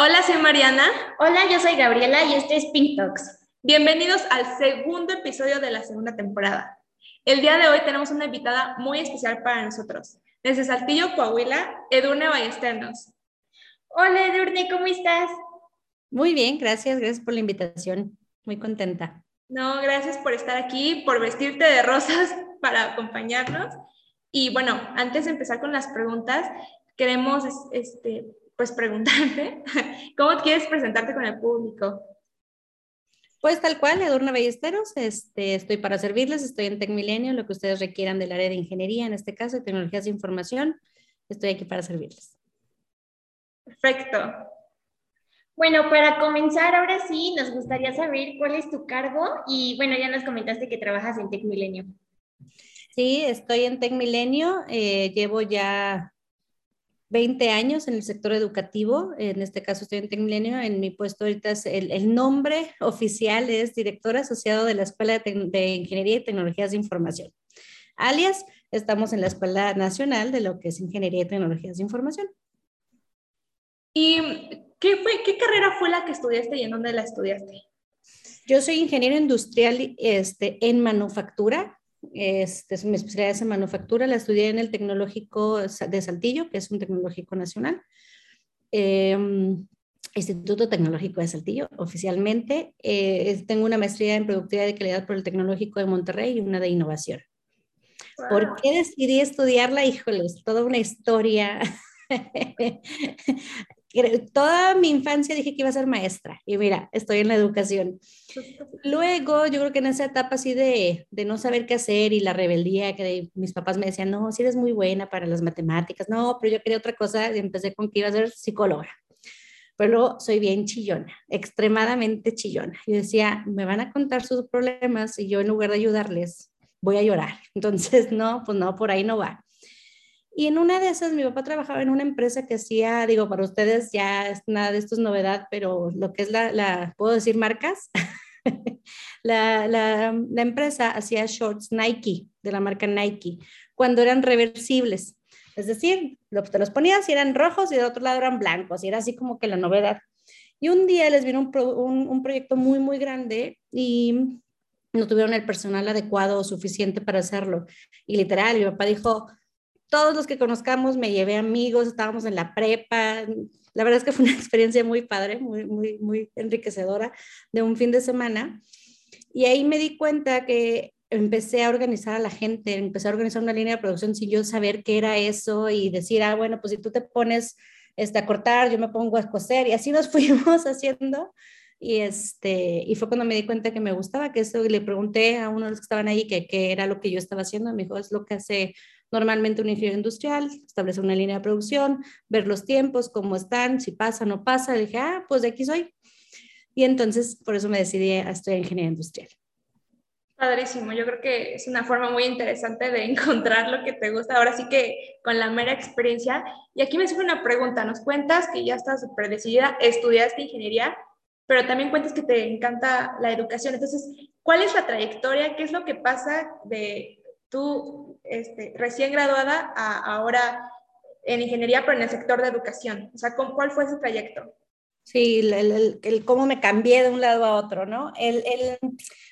Hola, soy Mariana. Hola, yo soy Gabriela y este es Pink Talks. Bienvenidos al segundo episodio de la segunda temporada. El día de hoy tenemos una invitada muy especial para nosotros. Desde Saltillo, Coahuila, Edurne Ballesteros. Hola, Edurne, ¿cómo estás? Muy bien, gracias, gracias por la invitación. Muy contenta. No, gracias por estar aquí, por vestirte de rosas para acompañarnos. Y bueno, antes de empezar con las preguntas, queremos este, pues preguntarte, ¿cómo quieres presentarte con el público? Pues tal cual, Edurne Ballesteros, este, estoy para servirles, estoy en TecMilenio, lo que ustedes requieran del área de ingeniería, en este caso, de tecnologías de información, estoy aquí para servirles. Perfecto. Bueno, para comenzar, ahora sí, nos gustaría saber cuál es tu cargo y bueno, ya nos comentaste que trabajas en TecMilenio. Sí, estoy en TecMilenio, eh, llevo ya 20 años en el sector educativo, en este caso estoy en TecMilenio, en mi puesto ahorita es el, nombre oficial es director asociado de la Escuela de, Ingeniería y Tecnologías de Información. Alias, estamos en la Escuela Nacional de lo que es Ingeniería y Tecnologías de Información. ¿Y qué, fue, qué carrera fue la que estudiaste y en dónde la estudiaste? Yo soy ingeniero industrial este, en manufactura, este, es mi especialidad en manufactura, la estudié en el Tecnológico de Saltillo, que es un tecnológico nacional. Em, Instituto Tecnológico de Saltillo, oficialmente. Eh, tengo una maestría en productividad de calidad por el Tecnológico de Monterrey y una de innovación. ¿Por qué decidí estudiarla? Híjoles, toda una historia. toda mi infancia dije que iba a ser maestra y mira, estoy en la educación. Luego, yo creo que en esa etapa así de, de no saber qué hacer y la rebeldía, que mis papás me decían, no, si eres muy buena para las matemáticas, no, pero yo quería otra cosa y empecé con que iba a ser psicóloga. Pero luego soy bien chillona, extremadamente chillona. Yo decía, me van a contar sus problemas y yo en lugar de ayudarles, voy a llorar. Entonces, no, pues no, por ahí no va. Y en una de esas, mi papá trabajaba en una empresa que hacía, digo, para ustedes ya nada de esto es novedad, pero lo que es la, la ¿puedo decir marcas? la, la, la, empresa hacía shorts Nike, de la marca Nike, cuando eran reversibles. Es decir, te los ponías y eran rojos y del otro lado eran blancos, y era así como que la novedad. Y un día les vino un, un, un proyecto muy, muy grande y no tuvieron el personal adecuado o suficiente para hacerlo. Y literal, mi papá dijo, todos los que conozcamos, me llevé amigos, estábamos en la prepa. La verdad es que fue una experiencia muy padre, muy, muy, muy enriquecedora de un fin de semana. Y ahí me di cuenta que empecé a organizar a la gente, empecé a organizar una línea de producción sin yo saber qué era eso y decir, ah, bueno, pues si tú te pones este, a cortar, yo me pongo a coser y así nos fuimos haciendo. Y, este, y fue cuando me di cuenta que me gustaba, que eso le pregunté a uno de los que estaban ahí qué era lo que yo estaba haciendo. Me dijo, es lo que hace Normalmente un ingeniero industrial, establecer una línea de producción, ver los tiempos, cómo están, si pasa no pasa. Dije, ah, pues de aquí soy. Y entonces por eso me decidí a estudiar ingeniería industrial. Padrísimo, yo creo que es una forma muy interesante de encontrar lo que te gusta, ahora sí que con la mera experiencia. Y aquí me surge una pregunta, nos cuentas que ya estás súper decidida, estudiaste ingeniería, pero también cuentas que te encanta la educación. Entonces, ¿cuál es la trayectoria? ¿Qué es lo que pasa de tú este, recién graduada ahora en ingeniería, pero en el sector de educación. O sea, ¿cuál fue ese trayecto? Sí, el, el, cómo me cambié de un lado a otro, ¿no? El,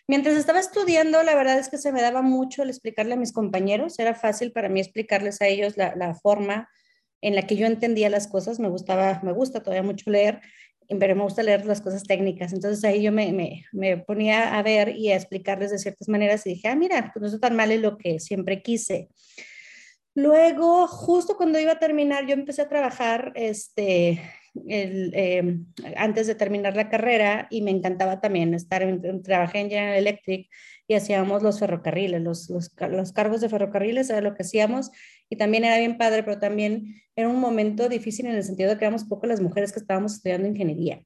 mientras estaba estudiando, la verdad es que se me daba mucho el explicarle a mis compañeros. Era fácil para mí explicarles a ellos la, la forma en la que yo entendía las cosas. Me gustaba, me gusta todavía mucho leer pero me gusta leer las cosas técnicas. Entonces ahí yo me, me, me, ponía a ver y a explicarles de ciertas maneras y dije, ah, mira, pues no es tan mal es lo que siempre quise. Luego, justo cuando iba a terminar, yo empecé a trabajar este, el, em, antes de terminar la carrera y me encantaba también estar, en, trabajé en General Electric y hacíamos los ferrocarriles, los, los, los cargos de ferrocarriles, era lo que hacíamos y también era bien padre, pero también era un momento difícil en el sentido de que éramos pocas las mujeres que estábamos estudiando ingeniería.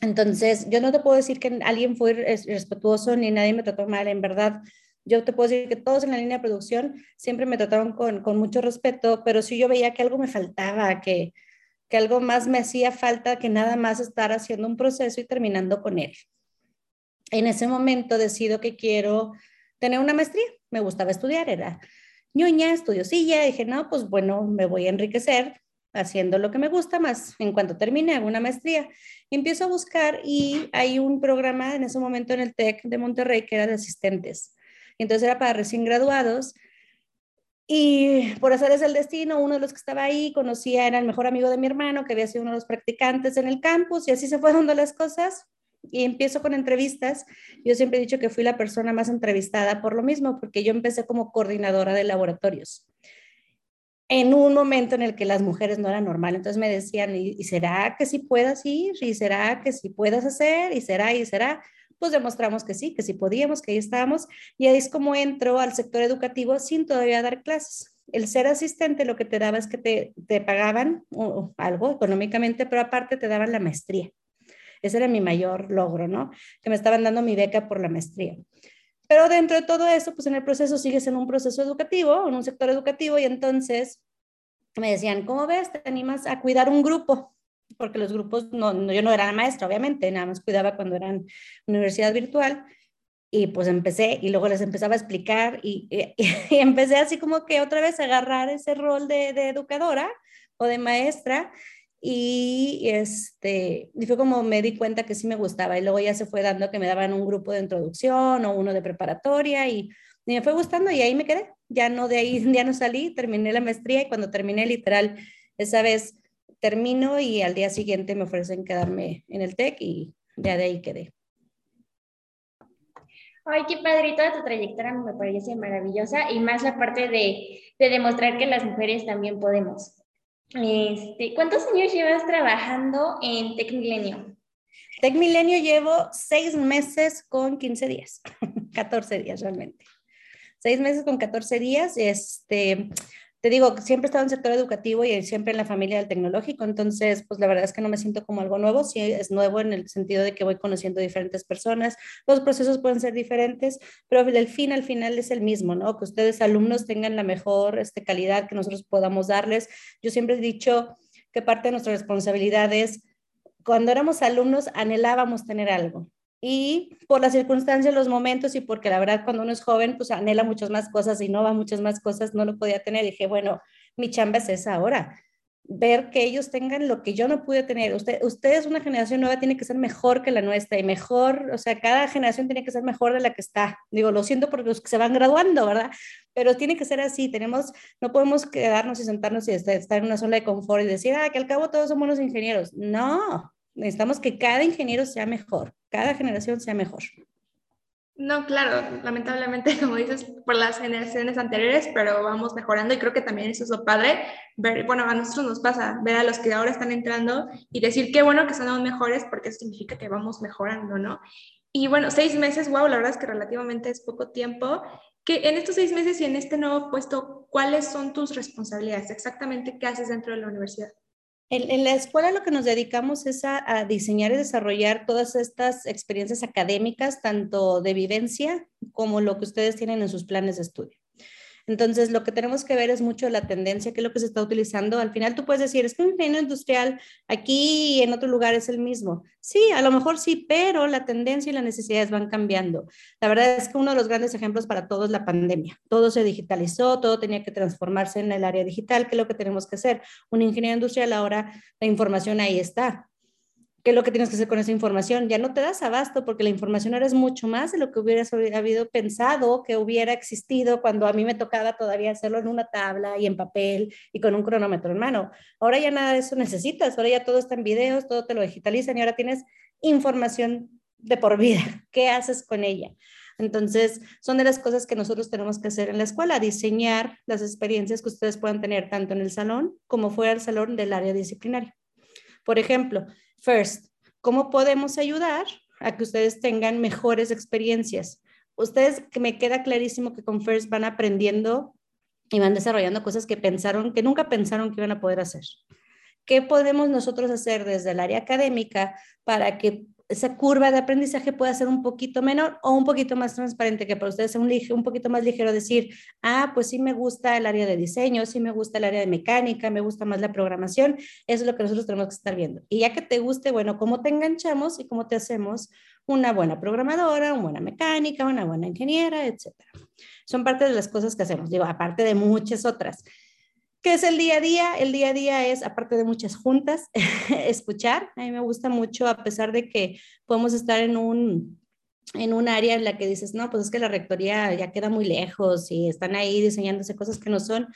Entonces, yo no te puedo decir que alguien fue respetuoso ni nadie me trató mal, en verdad. Yo te puedo decir que todos en la línea de producción siempre me trataron con, con mucho respeto, pero si yo veía que algo me faltaba, que, que algo más me hacía falta que nada más estar haciendo un proceso y terminando con él. En ese momento decido que quiero tener una maestría. Me gustaba estudiar, era ñoña, estudiosilla. Dije, no, pues bueno, me voy a enriquecer. haciendo lo que me gusta más. En cuanto termine, hago una maestría. Empiezo a buscar y hay un programa en ese momento en el TEC de Monterrey que era de asistentes. Entonces era para recién graduados. Y por hacer el destino, uno de los que estaba ahí conocía, era el mejor amigo de mi hermano, que había sido uno de los practicantes en el campus, y así se fueron dando las cosas. Y empiezo con entrevistas. Yo siempre he dicho que fui la persona más entrevistada por lo mismo, porque yo empecé como coordinadora de laboratorios en un momento en el que las mujeres no eran normal. Entonces me decían, ¿y, será que sí puedas ir? ¿Y será que sí puedas hacer? ¿Y será? ¿Y será? Pues demostramos que sí, que sí podíamos, que ahí estábamos. Y ahí es como entro al sector educativo sin todavía dar clases. El ser asistente lo que te daba es que te, te pagaban algo económicamente, pero aparte te daban la maestría. Ese era mi mayor logro, ¿no? Que me estaban dando mi beca por la maestría. Pero dentro de todo eso, pues en el proceso sigues en un proceso educativo, en un sector educativo, y entonces me decían, ¿cómo ves? ¿Te animas a cuidar un grupo? Porque los grupos, no, yo no era maestra, obviamente, nada más cuidaba cuando eran universidad virtual. Y pues empecé y luego les empezaba a explicar y, empecé así como que otra vez a agarrar ese rol de educadora o de maestra y este, y fue como me di cuenta que sí me gustaba y luego ya se fue dando que me daban un grupo de introducción o uno de preparatoria y, me fue gustando y ahí me quedé. Ya no de ahí, ya no salí, terminé la maestría y cuando terminé literal, esa vez termino y al día siguiente me ofrecen quedarme en el TEC y ya de ahí quedé. Ay, qué padre, toda tu trayectoria me parece maravillosa y más la parte de, de demostrar que las mujeres también podemos. Este, ¿Cuántos años llevas trabajando en Tech Milenio? Tech Milenio llevo seis meses con 15 días, 14 días realmente. Seis meses con 14 días. Este, te digo, siempre he estado en el sector educativo y siempre en la familia del tecnológico, entonces, pues la verdad es que no me siento como algo nuevo, sí es nuevo en el sentido de que voy conociendo diferentes personas, los procesos pueden ser diferentes, pero el fin al final es el mismo, ¿no? Que ustedes alumnos tengan la mejor este, calidad que nosotros podamos darles. Yo siempre he dicho que parte de nuestra responsabilidad es, cuando éramos alumnos anhelábamos tener algo, y por las circunstancias, los momentos y porque la verdad cuando uno es joven, pues anhela muchas más cosas y no va muchas más cosas, no lo podía tener. dije, bueno, mi chamba es esa ahora, ver que ellos tengan lo que yo no pude tener. Usted, ustedes, una generación nueva, tiene que ser mejor que la nuestra y mejor, o sea, cada generación tiene que ser mejor de la que está. Digo, lo siento porque los que se van graduando, ¿verdad? Pero tiene que ser así. Tenemos, no podemos quedarnos y sentarnos y estar en una zona de confort y decir, ah, que al cabo todos somos los ingenieros. No, necesitamos que cada ingeniero sea mejor cada generación sea mejor. No, claro, lamentablemente, como dices, por las generaciones anteriores, pero vamos mejorando y creo que también eso es lo padre, ver, bueno, a nosotros nos pasa ver a los que ahora están entrando y decir qué bueno que son aún mejores porque eso significa que vamos mejorando, ¿no? Y bueno, seis meses, wow, la verdad es que relativamente es poco tiempo. Que en estos seis meses y en este nuevo puesto, ¿cuáles son tus responsabilidades? Exactamente, ¿qué haces dentro de la universidad? En, la escuela lo que nos dedicamos es a, diseñar y desarrollar todas estas experiencias académicas, tanto de vivencia como lo que ustedes tienen en sus planes de estudio. Entonces, lo que tenemos que ver es mucho la tendencia, que es lo que se está utilizando. Al final tú puedes decir, es que un ingeniero industrial aquí y en otro lugar es el mismo. Sí, a lo mejor sí, pero la tendencia y las necesidades van cambiando. La verdad es que uno de los grandes ejemplos para todos es la pandemia. Todo se digitalizó, todo tenía que transformarse en el área digital, que es lo que tenemos que hacer. Un ingeniero industrial ahora, la información ahí está qué es lo que tienes que hacer con esa información. Ya no te das abasto porque la información ahora es mucho más de lo que hubieras habido pensado que hubiera existido cuando a mí me tocaba todavía hacerlo en una tabla y en papel y con un cronómetro en mano. Ahora ya nada de eso necesitas, ahora ya todo está en videos, todo te lo digitalizan y ahora tienes información de por vida. ¿Qué haces con ella? Entonces, son de las cosas que nosotros tenemos que hacer en la escuela, diseñar las experiencias que ustedes puedan tener tanto en el salón como fuera del salón del área disciplinaria. Por ejemplo, First, ¿cómo podemos ayudar a que ustedes tengan mejores experiencias? Ustedes, que me queda clarísimo que con First van aprendiendo y van desarrollando cosas que pensaron, que nunca pensaron que iban a poder hacer. ¿Qué podemos nosotros hacer desde el área académica para que esa curva de aprendizaje puede ser un poquito menor o un poquito más transparente, que para ustedes sea un, un poquito más ligero decir, ah, pues sí me gusta el área de diseño, sí me gusta el área de mecánica, me gusta más la programación, eso es lo que nosotros tenemos que estar viendo. Y ya que te guste, bueno, cómo te enganchamos y cómo te hacemos una buena programadora, una buena mecánica, una buena ingeniera, etcétera. Son parte de las cosas que hacemos, digo, aparte de muchas otras. ¿Qué es el día a día? El día a día es, aparte de muchas juntas, escuchar. A mí me gusta mucho, a pesar de que podemos estar en un, en un área en la que dices, no, pues es que la rectoría ya queda muy lejos y están ahí diseñándose cosas que no son.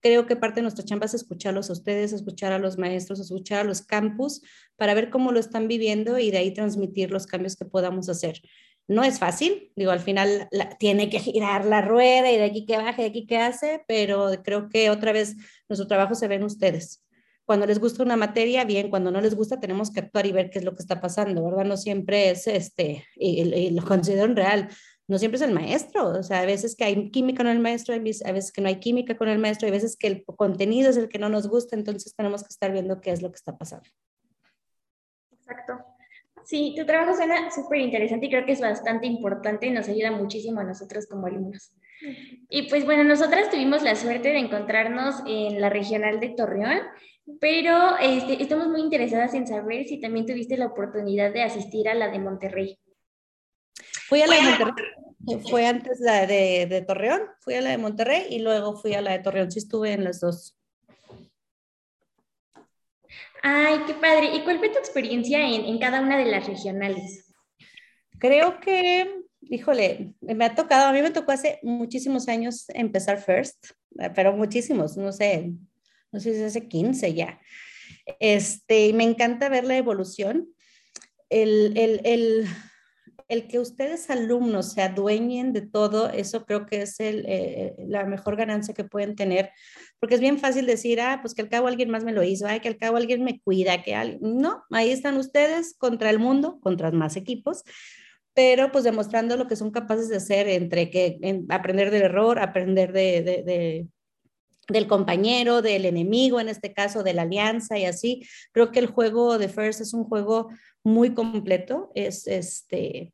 Creo que parte de nuestra chamba es escucharlos a ustedes, escuchar a los maestros, escuchar a los campus para ver cómo lo están viviendo y de ahí transmitir los cambios que podamos hacer. No es fácil, digo, al final tiene que girar la rueda y de aquí que baje, de aquí que hace, pero creo que otra vez nuestro trabajo se ve en ustedes. Cuando les gusta una materia, bien, cuando no les gusta, tenemos que actuar y ver qué es lo que está pasando, ¿verdad? No siempre es este, y, lo considero real, no siempre es el maestro, o sea, a veces que hay química con el maestro, a veces que no hay química con el maestro, a veces que el contenido es el que no nos gusta, entonces tenemos que estar viendo qué es lo que está pasando. Exacto. Sí, tu trabajo suena súper interesante y creo que es bastante importante y nos ayuda muchísimo a nosotros como alumnos. Y pues bueno, nosotras tuvimos la suerte de encontrarnos en la regional de Torreón, pero este, estamos muy interesadas en saber si también tuviste la oportunidad de asistir a la de Monterrey. Fui a la de Monterrey, fue antes la de, de Torreón, fui a la de Monterrey y luego fui a la de Torreón, sí estuve en las dos. Ay, qué padre. ¿Y cuál fue tu experiencia en, cada una de las regionales? Creo que, híjole, me ha tocado, a mí me tocó hace muchísimos años empezar First, pero muchísimos, no sé, no sé si hace 15 ya. Este, me encanta ver la evolución. El, el, el, el que ustedes alumnos se adueñen de todo, eso creo que es el, eh, la mejor ganancia que pueden tener, porque es bien fácil decir, ah, pues que al cabo alguien más me lo hizo, ay, que al cabo alguien me cuida, que alguien... no, ahí están ustedes contra el mundo, contra más equipos, pero pues demostrando lo que son capaces de hacer entre que aprender del error, aprender de, de, del compañero, del enemigo, en este caso de la alianza y así. Creo que el juego de First es un juego muy completo. Es este,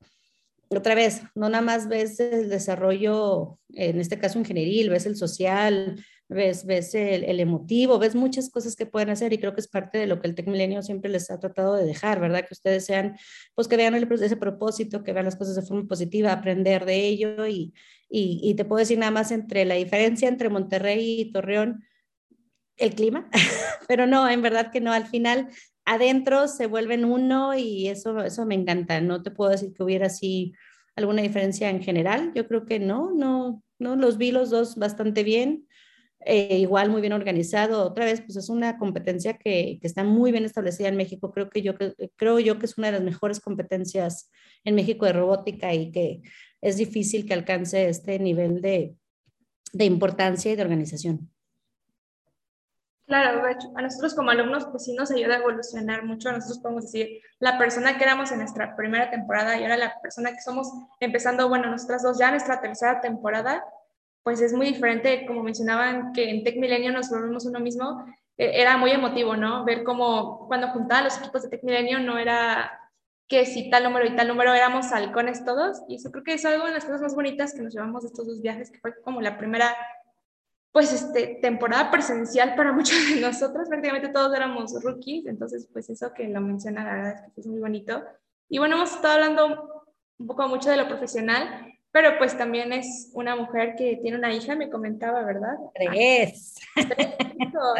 otra vez, no nada más ves el desarrollo, en este caso ingenieril, ves el social, ves, ves el, emotivo, ves muchas cosas que pueden hacer y creo que es parte de lo que el Tech Milenio siempre les ha tratado de dejar, ¿verdad? Que ustedes sean, pues que vean el, ese propósito, que vean las cosas de forma positiva, aprender de ello y, y, y te puedo decir nada más entre la diferencia entre Monterrey y Torreón, el clima, pero no, en verdad que no, al final adentro se vuelven uno y eso, eso me encanta. No te puedo decir que hubiera así alguna diferencia en general. Yo creo que no, no, no, los vi los dos bastante bien. Eh, igual muy bien organizado. Otra vez, pues es una competencia que, que, está muy bien establecida en México. Creo que yo creo yo que es una de las mejores competencias en México de robótica y que es difícil que alcance este nivel de, de importancia y de organización. Claro, a nosotros como alumnos pues sí nos ayuda a evolucionar mucho. Nosotros podemos decir, la persona que éramos en nuestra primera temporada y ahora la persona que somos empezando, bueno, nosotras dos ya nuestra tercera temporada, pues es muy diferente, como mencionaban que en Tech Milenio nos volvemos uno mismo, e, era muy emotivo, ¿no? Ver cómo cuando juntaban los equipos de Tech Milenio no era que si tal número y tal número éramos halcones todos, y eso creo que es algo de las cosas más bonitas que nos llevamos de estos dos viajes, que fue como la primera pues, este, temporada presencial para muchos de nosotros, prácticamente todos éramos rookies, entonces, pues eso que lo menciona, la verdad es que es muy bonito. Y bueno, hemos estado hablando un poco mucho de lo profesional, pero pues también es una mujer que tiene una hija, me comentaba, ¿verdad? Tres.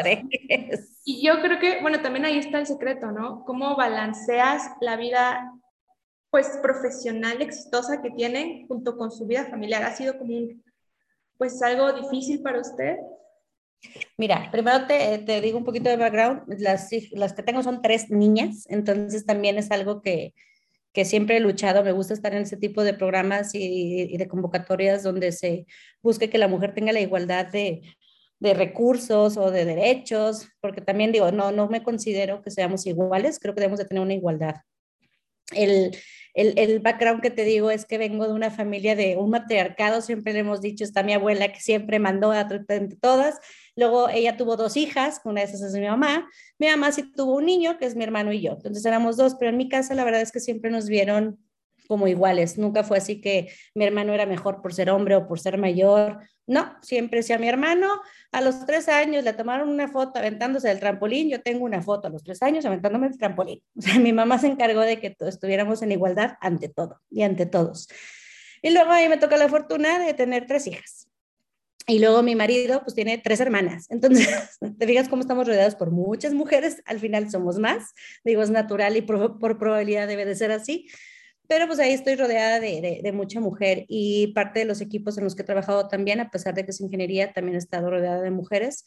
Tres. Y yo creo que, bueno, también ahí está el secreto, ¿no? Cómo balanceas la vida, pues, profesional exitosa que tienen junto con su vida familiar. Ha sido como un pues algo difícil para usted? Mira, primero te, te, digo un poquito de background. Las, las que tengo son tres niñas, entonces también es algo que, que siempre he luchado. Me gusta estar en ese tipo de programas y, de convocatorias donde se busque que la mujer tenga la igualdad de, de recursos o de derechos, porque también digo, no, no me considero que seamos iguales, creo que debemos de tener una igualdad. El, el, el, background que te digo es que vengo de una familia de un matriarcado, siempre le hemos dicho, está mi abuela que siempre mandó a todas, luego ella tuvo dos hijas, una de esas es mi mamá, mi mamá sí tuvo un niño, que es mi hermano y yo, entonces éramos dos, pero en mi casa la verdad es que siempre nos vieron como iguales. Nunca fue así que mi hermano era mejor por ser hombre o por ser mayor. No, siempre decía mi hermano, a los tres años le tomaron una foto aventándose del trampolín, yo tengo una foto a los tres años aventándome el trampolín. O sea, mi mamá se encargó de que estuviéramos en igualdad ante todo y ante todos. Y luego a mí me toca la fortuna de tener tres hijas. Y luego mi marido, pues tiene tres hermanas. Entonces, te fijas cómo estamos rodeados por muchas mujeres, al final somos más. Digo, es natural y por, probabilidad debe de ser así. Pero pues ahí estoy rodeada de, de, mucha mujer y parte de los equipos en los que he trabajado también, a pesar de que es ingeniería, también he estado rodeada de mujeres.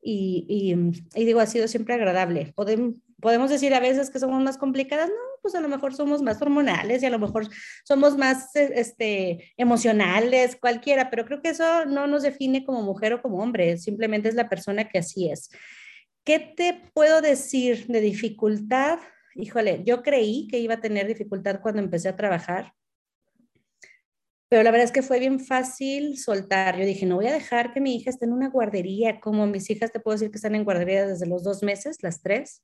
Y, y, y digo, ha sido siempre agradable. Podemos, podemos decir a veces que somos más complicadas, no, pues a lo mejor somos más hormonales y a lo mejor somos más e, este, emocionales, cualquiera, pero creo que eso no nos define como mujer o como hombre, simplemente es la persona que así es. ¿Qué te puedo decir de dificultad? Híjole, yo creí que iba a tener dificultad cuando empecé a trabajar, pero la verdad es que fue bien fácil soltar. Yo dije, no voy a dejar que mi hija esté en una guardería, como mis hijas te puedo decir que están en guardería desde los dos meses, las tres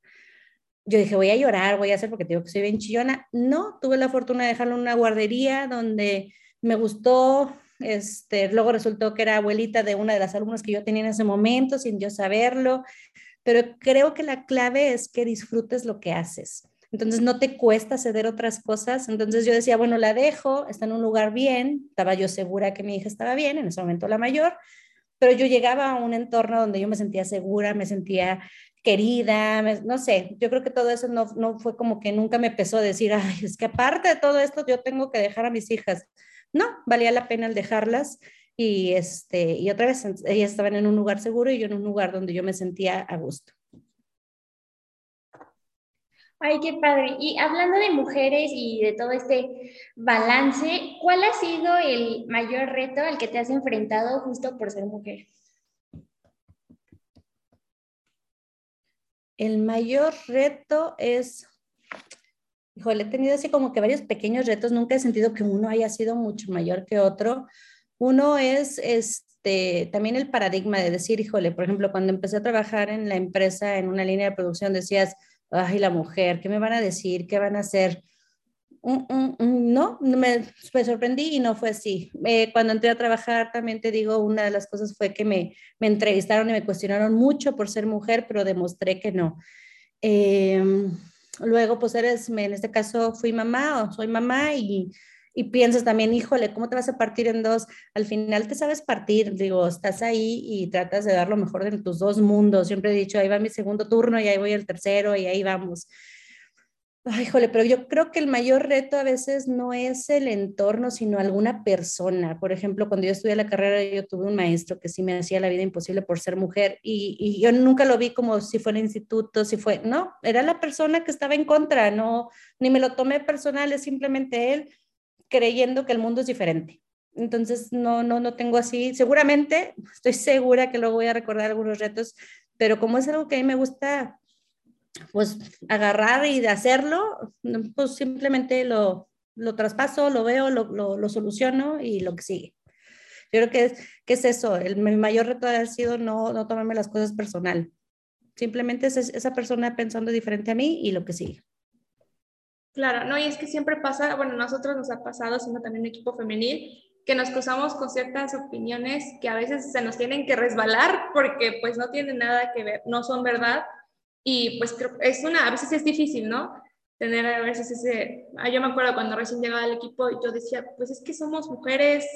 yo dije, voy a llorar, voy a hacer porque digo que soy bien chillona. No, tuve la fortuna de dejarlo en una guardería donde me gustó. Este, luego resultó que era abuelita de una de las alumnas que yo tenía en ese momento, sin yo saberlo. Pero creo que la clave es que disfrutes lo que haces. Entonces no te cuesta ceder otras cosas. Entonces yo decía, bueno, la dejo, está en un lugar bien. Estaba yo segura que mi hija estaba bien, en ese momento la mayor pero yo llegaba a un entorno donde yo me sentía segura, me sentía querida, no sé, yo creo que todo eso no, no fue como que nunca me pesó decir, ay, es que aparte de todo esto yo tengo que dejar a mis hijas. No, valía la pena el dejarlas y, este, y otra vez ellas estaban en un lugar seguro y yo en un lugar donde yo me sentía a gusto. Ay, qué padre. Y hablando de mujeres y de todo este balance, ¿cuál ha sido el mayor reto al que te has enfrentado justo por ser mujer? El mayor reto es, híjole, he tenido así como que varios pequeños retos, nunca he sentido que uno haya sido mucho mayor que otro. Uno es este, también el paradigma de decir, híjole, por ejemplo, cuando empecé a trabajar en la empresa, en una línea de producción, decías, ay, la mujer, ¿qué me van a decir? ¿Qué van a hacer? No, me, sorprendí y no fue así. Eh, cuando entré a trabajar, también te digo, una de las cosas fue que me, me entrevistaron y me cuestionaron mucho por ser mujer, pero demostré que no. Em, luego, pues eres, en este caso fui mamá o soy mamá y, y piensas también, híjole, ¿cómo te vas a partir en dos? Al final te sabes partir, digo, estás ahí y tratas de dar lo mejor de tus dos mundos. Siempre he dicho, ahí va mi segundo turno y ahí voy el tercero y ahí vamos. Ay, jole, pero yo creo que el mayor reto a veces no es el entorno, sino alguna persona. Por ejemplo, cuando yo estudié la carrera, yo tuve un maestro que sí me hacía la vida imposible por ser mujer y, y yo nunca lo vi como si fuera instituto, si fue, no, era la persona que estaba en contra, no, ni me lo tomé personal, es simplemente él creyendo que el mundo es diferente. Entonces, no, no, no tengo así, seguramente, estoy segura que luego voy a recordar algunos retos, pero como es algo que a mí me gusta pues agarrar y de hacerlo, pues simplemente lo, lo traspaso, lo veo, lo, lo, soluciono y lo que sigue. Yo creo que es, es eso, el, mayor reto ha sido no, no tomarme las cosas personal. Simplemente es esa persona pensando diferente a mí y lo que sigue. Claro, no, y es que siempre pasa, bueno, nosotros nos ha pasado, siendo también un equipo femenil, que nos cruzamos con ciertas opiniones que a veces se nos tienen que resbalar porque pues no tienen nada que ver, no son verdad, y pues es una, a veces es difícil, ¿no? Tener a veces ese, ah, yo me acuerdo cuando recién llegaba al equipo, yo decía, pues es que somos mujeres,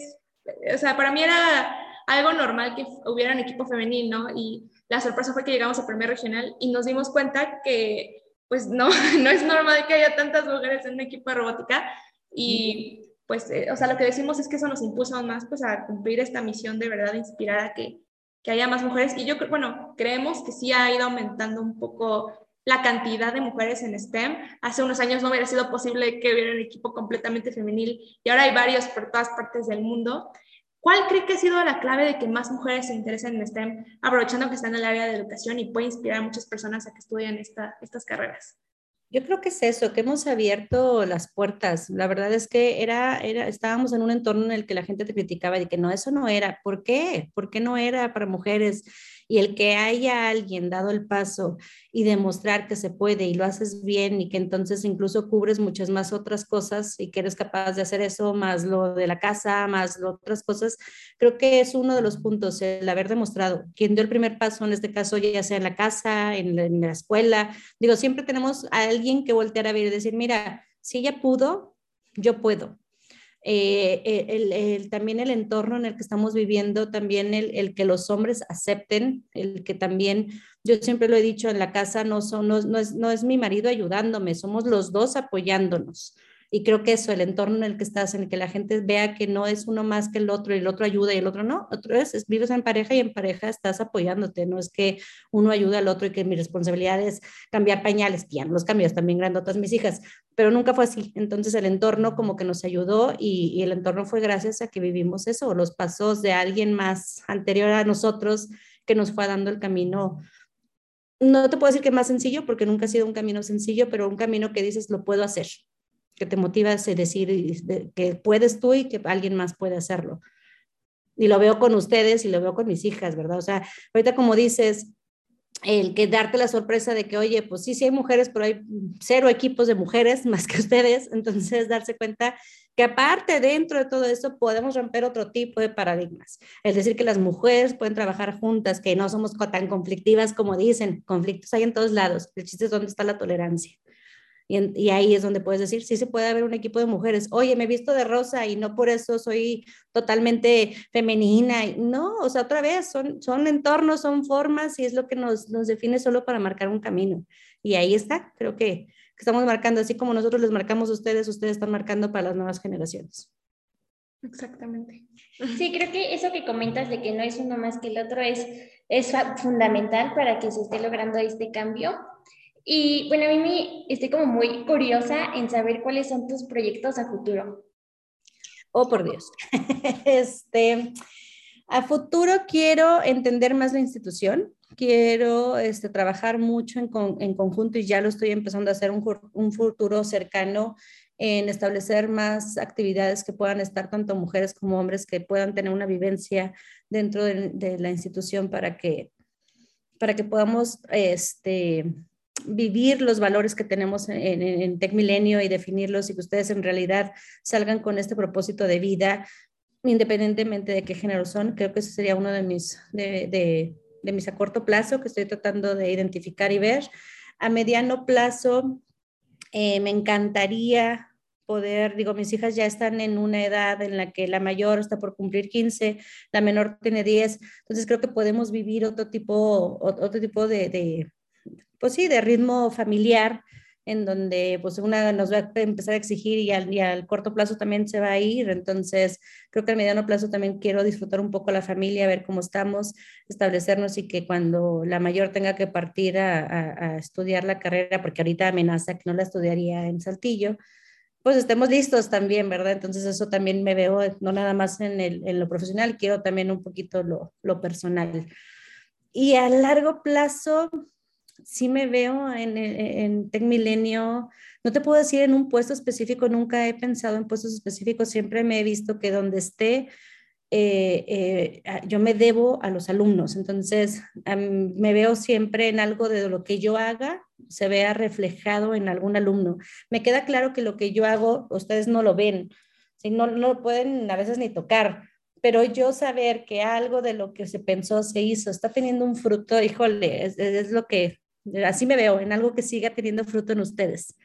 o sea, para mí era algo normal que hubiera un equipo femenino y la sorpresa fue que llegamos a primer regional y nos dimos cuenta que pues no, no es normal que haya tantas mujeres en un equipo de robótica y pues, eh, o sea, lo que decimos es que eso nos impulsa más pues a cumplir esta misión de verdad, inspirar a que que haya más mujeres. Y yo, bueno, creemos que sí ha ido aumentando un poco la cantidad de mujeres en STEM. Hace unos años no hubiera sido posible que hubiera un equipo completamente femenil y ahora hay varios por todas partes del mundo. ¿Cuál cree que ha sido la clave de que más mujeres se interesen en STEM, aprovechando que están en el área de educación y puede inspirar a muchas personas a que estudien esta, estas carreras? Yo creo que es eso, que hemos abierto las puertas. La verdad es que era, era, estábamos en un entorno en el que la gente te criticaba y que no, eso no era. ¿Por qué? ¿Por qué no era para mujeres? Y el que haya alguien dado el paso y demostrar que se puede y lo haces bien y que entonces incluso cubres muchas más otras cosas y que eres capaz de hacer eso, más lo de la casa, más lo otras cosas, creo que es uno de los puntos, el haber demostrado. Quien dio el primer paso, en este caso, ya sea en la casa, en la, escuela, digo, siempre tenemos a alguien que voltear a ver y decir, mira, si ella pudo, yo puedo. Eh, el, también el entorno en el que estamos viviendo, también el, que los hombres acepten, el que también, yo siempre lo he dicho, en la casa no, son, no, es, no es mi marido ayudándome, somos los dos apoyándonos. Y creo que eso, el entorno en el que estás, en el que la gente vea que no es uno más que el otro y el otro ayuda y el otro no, otro es, vives en pareja y en pareja estás apoyándote, no es que uno ayuda al otro y que mi responsabilidad es cambiar pañales, ya no los cambios, también grandotas mis hijas, pero nunca fue así. Entonces el entorno como que nos ayudó y, y el entorno fue gracias a que vivimos eso, los pasos de alguien más anterior a nosotros que nos fue dando el camino no te puedo decir que más sencillo, porque nunca ha sido un camino sencillo, pero un camino que dices, lo puedo hacer que te motiva a decir que puedes tú y que alguien más puede hacerlo. Y lo veo con ustedes y lo veo con mis hijas, ¿verdad? O sea, ahorita como dices, el que darte la sorpresa de que, oye, pues sí, sí hay mujeres, pero hay cero equipos de mujeres más que ustedes, entonces darse cuenta que aparte dentro de todo eso podemos romper otro tipo de paradigmas. Es decir, que las mujeres pueden trabajar juntas, que no somos tan conflictivas como dicen, conflictos hay en todos lados, el chiste es dónde está la tolerancia. Y, ahí es donde puedes decir, sí se puede haber un equipo de mujeres. Oye, me he visto de rosa y no por eso soy totalmente femenina. No, o sea, otra vez, son, son entornos, son formas y es lo que nos, nos define solo para marcar un camino. Y ahí está, creo que, que estamos marcando, así como nosotros les marcamos a ustedes, ustedes están marcando para las nuevas generaciones. Exactamente. Sí, creo que eso que comentas de que no es uno más que el otro es, es fundamental para que se esté logrando este cambio. Y bueno, a mí estoy como muy curiosa en saber cuáles son tus proyectos a futuro. Oh, por Dios. este, a futuro quiero entender más la institución, quiero este, trabajar mucho en, en, conjunto y ya lo estoy empezando a hacer un, un, futuro cercano en establecer más actividades que puedan estar tanto mujeres como hombres que puedan tener una vivencia dentro de, de la institución para que, para que podamos este, vivir los valores que tenemos en, en, Tech Milenio y definirlos y que ustedes en realidad salgan con este propósito de vida, independientemente de qué género son. Creo que ese sería uno de mis, de, de, mis a corto plazo que estoy tratando de identificar y ver. A mediano plazo, eh, me encantaría poder, digo, mis hijas ya están en una edad en la que la mayor está por cumplir 15, la menor tiene 10, entonces creo que podemos vivir otro tipo, otro tipo de, pues sí, de ritmo familiar, en donde pues una nos va a empezar a exigir y al, y al, corto plazo también se va a ir. Entonces, creo que al mediano plazo también quiero disfrutar un poco la familia, ver cómo estamos, establecernos y que cuando la mayor tenga que partir a, estudiar la carrera, porque ahorita amenaza que no la estudiaría en Saltillo, pues estemos listos también, ¿verdad? Entonces eso también me veo, no nada más en, el, en lo profesional, quiero también un poquito lo, lo personal. Y a largo plazo, sí me veo en, en Tech Milenio, no te puedo decir en un puesto específico, nunca he pensado en puestos específicos, siempre me he visto que donde esté, eh, eh, yo me debo a los alumnos, entonces me veo siempre en algo de lo que yo haga, se vea reflejado en algún alumno. Me queda claro que lo que yo hago, ustedes no lo ven, ¿sí? no, no lo pueden a veces ni tocar, pero yo saber que algo de lo que se pensó, se hizo, está teniendo un fruto, híjole, es lo que Así me veo, en algo que siga teniendo fruto en ustedes.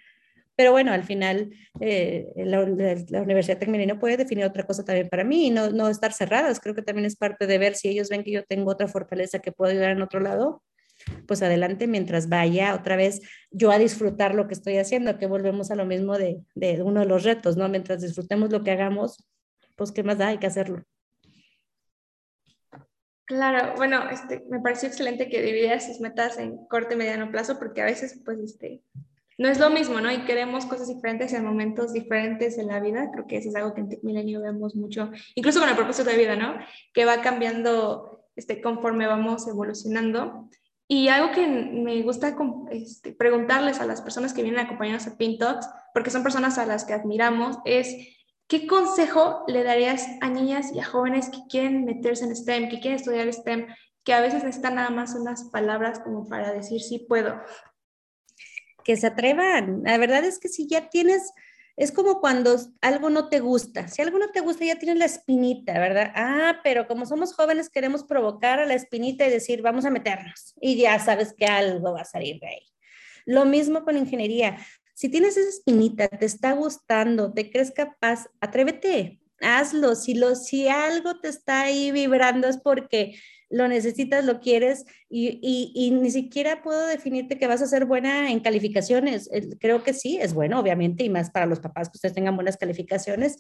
Pero bueno, al final eh, la, Universidad Tecnológica puede definir otra cosa también para mí y no, no estar cerradas. Creo que también es parte de ver si ellos ven que yo tengo otra fortaleza que puedo ayudar en otro lado, pues adelante mientras vaya otra vez yo a disfrutar lo que estoy haciendo, que volvemos a lo mismo de, de uno de los retos, ¿no? Mientras disfrutemos lo que hagamos, pues qué más da, hay que hacerlo. Claro, bueno, este, me pareció excelente que dividieras sus metas en corto y mediano plazo, porque a veces, pues, este, no es lo mismo, ¿no? Y queremos cosas diferentes en momentos diferentes en la vida. Creo que eso es algo que en Tech Milenio vemos mucho, incluso con el propósito de vida, ¿no? Que va cambiando este, conforme vamos evolucionando. Y algo que me gusta este, preguntarles a las personas que vienen a a Pintox, porque son personas a las que admiramos, es ¿Qué consejo le darías a niñas y a jóvenes que quieren meterse en STEM, que quieren estudiar STEM, que a veces necesitan nada más unas palabras como para decir sí puedo? Que se atrevan. La verdad es que si ya tienes, es como cuando algo no te gusta. Si algo no te gusta, ya tienes la espinita, ¿verdad? Ah, pero como somos jóvenes, queremos provocar a la espinita y decir, vamos a meternos. Y ya sabes que algo va a salir de ahí. Lo mismo con ingeniería si tienes esa espinita, te está gustando, te crees capaz, atrévete, hazlo. Si, lo, si algo te está ahí vibrando es porque lo necesitas, lo quieres y, ni siquiera puedo definirte que vas a ser buena en calificaciones. Creo que sí, es bueno, obviamente, y más para los papás que ustedes tengan buenas calificaciones,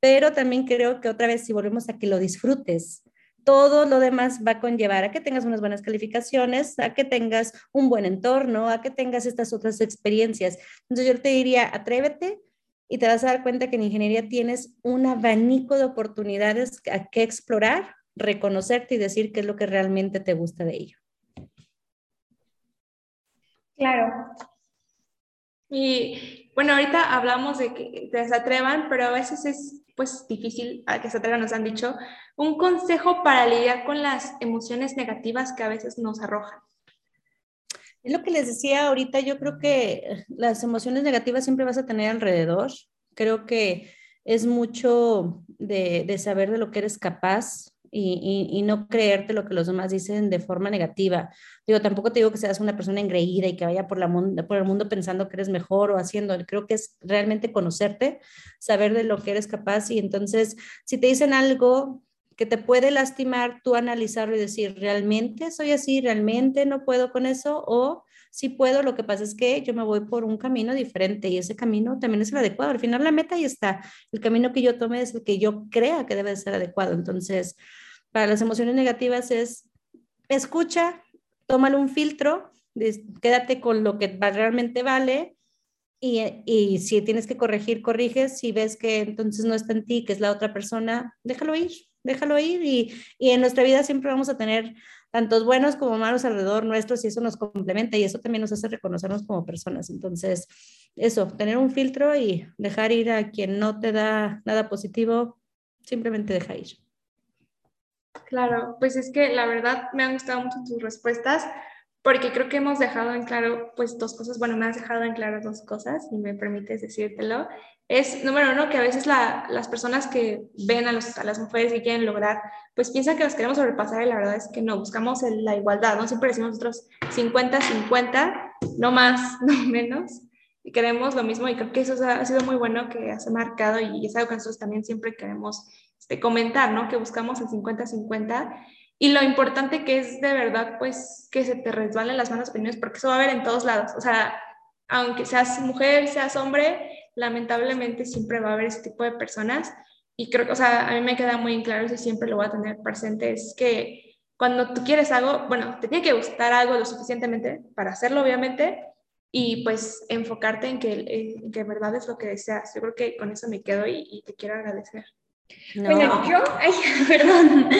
pero también creo que otra vez si volvemos a que lo disfrutes, todo lo demás va a conllevar a que tengas unas buenas calificaciones, a que tengas un buen entorno, a que tengas estas otras experiencias. Entonces yo te diría, atrévete y te vas a dar cuenta que en ingeniería tienes un abanico de oportunidades a que explorar reconocerte y decir qué es lo que realmente te gusta de ello. Claro. Y bueno, ahorita hablamos de que se atrevan, pero a veces es pues difícil a que se atrevan, nos han dicho, un consejo para lidiar con las emociones negativas que a veces nos arrojan. Es lo que les decía ahorita, yo creo que las emociones negativas siempre vas a tener alrededor. Creo que es mucho de, de saber de lo que eres capaz, y, no creerte lo que los demás dicen de forma negativa. Digo, tampoco te digo que seas una persona engreída y que vaya por, la por el mundo pensando que eres mejor o haciendo. Creo que es realmente conocerte, saber de lo que eres capaz y entonces si te dicen algo que te puede lastimar, tú analizarlo y decir, ¿realmente soy así? ¿Realmente no puedo con eso? O si puedo, lo que pasa es que yo me voy por un camino diferente y ese camino también es el adecuado. Al final la meta ahí está. El camino que yo tome es el que yo crea que debe ser adecuado. Entonces, para las emociones negativas es escucha, tómale un filtro, quédate con lo que realmente vale y, y, si tienes que corregir, corriges. Si ves que entonces no está en ti, que es la otra persona, déjalo ir, déjalo ir. Y, y en nuestra vida siempre vamos a tener tantos buenos como malos alrededor nuestros y eso nos complementa y eso también nos hace reconocernos como personas. Entonces, eso, tener un filtro y dejar ir a quien no te da nada positivo, simplemente deja ir. Claro, pues es que la verdad me han gustado mucho tus respuestas porque creo que hemos dejado en claro pues dos cosas, bueno, me has dejado en claro dos cosas y me permites decírtelo. Es, número uno, que a veces las personas que ven a, las mujeres y quieren lograr, pues piensan que las queremos sobrepasar y la verdad es que no, buscamos la igualdad, ¿no? Siempre decimos nosotros 50-50, no más, no menos, y queremos lo mismo y creo que eso ha sido muy bueno que has marcado y es algo que nosotros también siempre queremos este, comentar, ¿no? Que buscamos el 50-50 y lo importante que es de verdad, pues, que se te resbalen las manos opiniones, porque eso va a haber en todos lados. O sea, aunque seas mujer, seas hombre, lamentablemente siempre va a haber ese tipo de personas. Y creo que, o sea, a mí me queda muy claro y siempre lo voy a tener presente, es que cuando tú quieres algo, bueno, te tiene que gustar algo lo suficientemente para hacerlo, obviamente, y pues enfocarte en que, en que verdad es lo que deseas. Yo creo que con eso me quedo y, y te quiero agradecer. Bueno, yo, ay, perdón,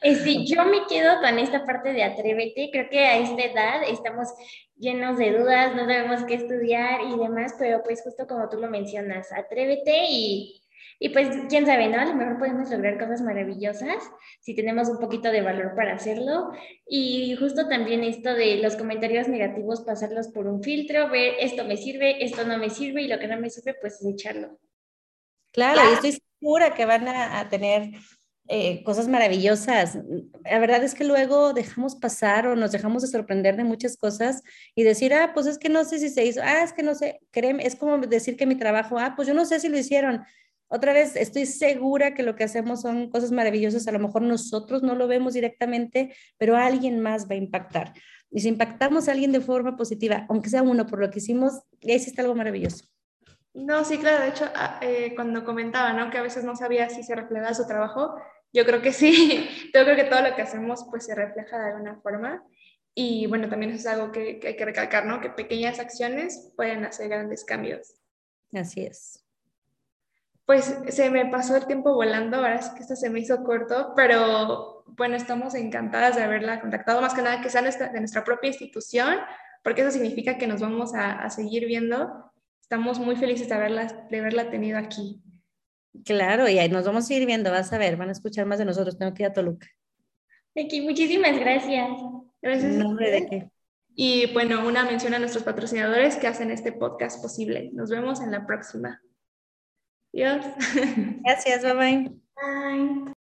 este, yo me quedo con esta parte de atrévete. Creo que a esta edad estamos llenos de dudas, no sabemos qué estudiar y demás, pero pues justo como tú lo mencionas, atrévete y, y pues quién sabe, ¿no? A lo mejor podemos lograr cosas maravillosas si tenemos un poquito de valor para hacerlo. Y justo también esto de los comentarios negativos, pasarlos por un filtro, ver esto me sirve, esto no me sirve y lo que no me sirve, pues echarlo. Claro, y estoy segura que van a, tener eh, cosas maravillosas. La verdad es que luego dejamos pasar o nos dejamos de sorprender de muchas cosas y decir, ah, pues es que no sé si se hizo, ah, es que no sé, créeme, es como decir que mi trabajo, ah, pues yo no sé si lo hicieron. Otra vez, estoy segura que lo que hacemos son cosas maravillosas. A lo mejor nosotros no lo vemos directamente, pero alguien más va a impactar. Y si impactamos a alguien de forma positiva, aunque sea uno por lo que hicimos, ahí está algo maravilloso. No, sí, claro, de hecho, ah, eh, cuando comentaba, ¿no? Que a veces no sabía si se reflejaba su trabajo, yo creo que sí, yo creo que todo lo que hacemos pues se refleja de alguna forma y bueno, también eso es algo que, que hay que recalcar, ¿no? Que pequeñas acciones pueden hacer grandes cambios. Así es. Pues se me pasó el tiempo volando, ahora es que esto se me hizo corto, pero bueno, estamos encantadas de haberla contactado, más que nada que sea de nuestra propia institución, porque eso significa que nos vamos a, a seguir viendo estamos muy felices de haberla, de haberla tenido aquí. Claro, y ahí nos vamos a ir viendo, vas a ver, van a escuchar más de nosotros, tengo que ir a Toluca. Aquí, muchísimas gracias. Gracias. nombre de qué? Y bueno, una mención a nuestros patrocinadores que hacen este podcast posible. Nos vemos en la próxima. Adiós. Gracias, bye bye. Bye.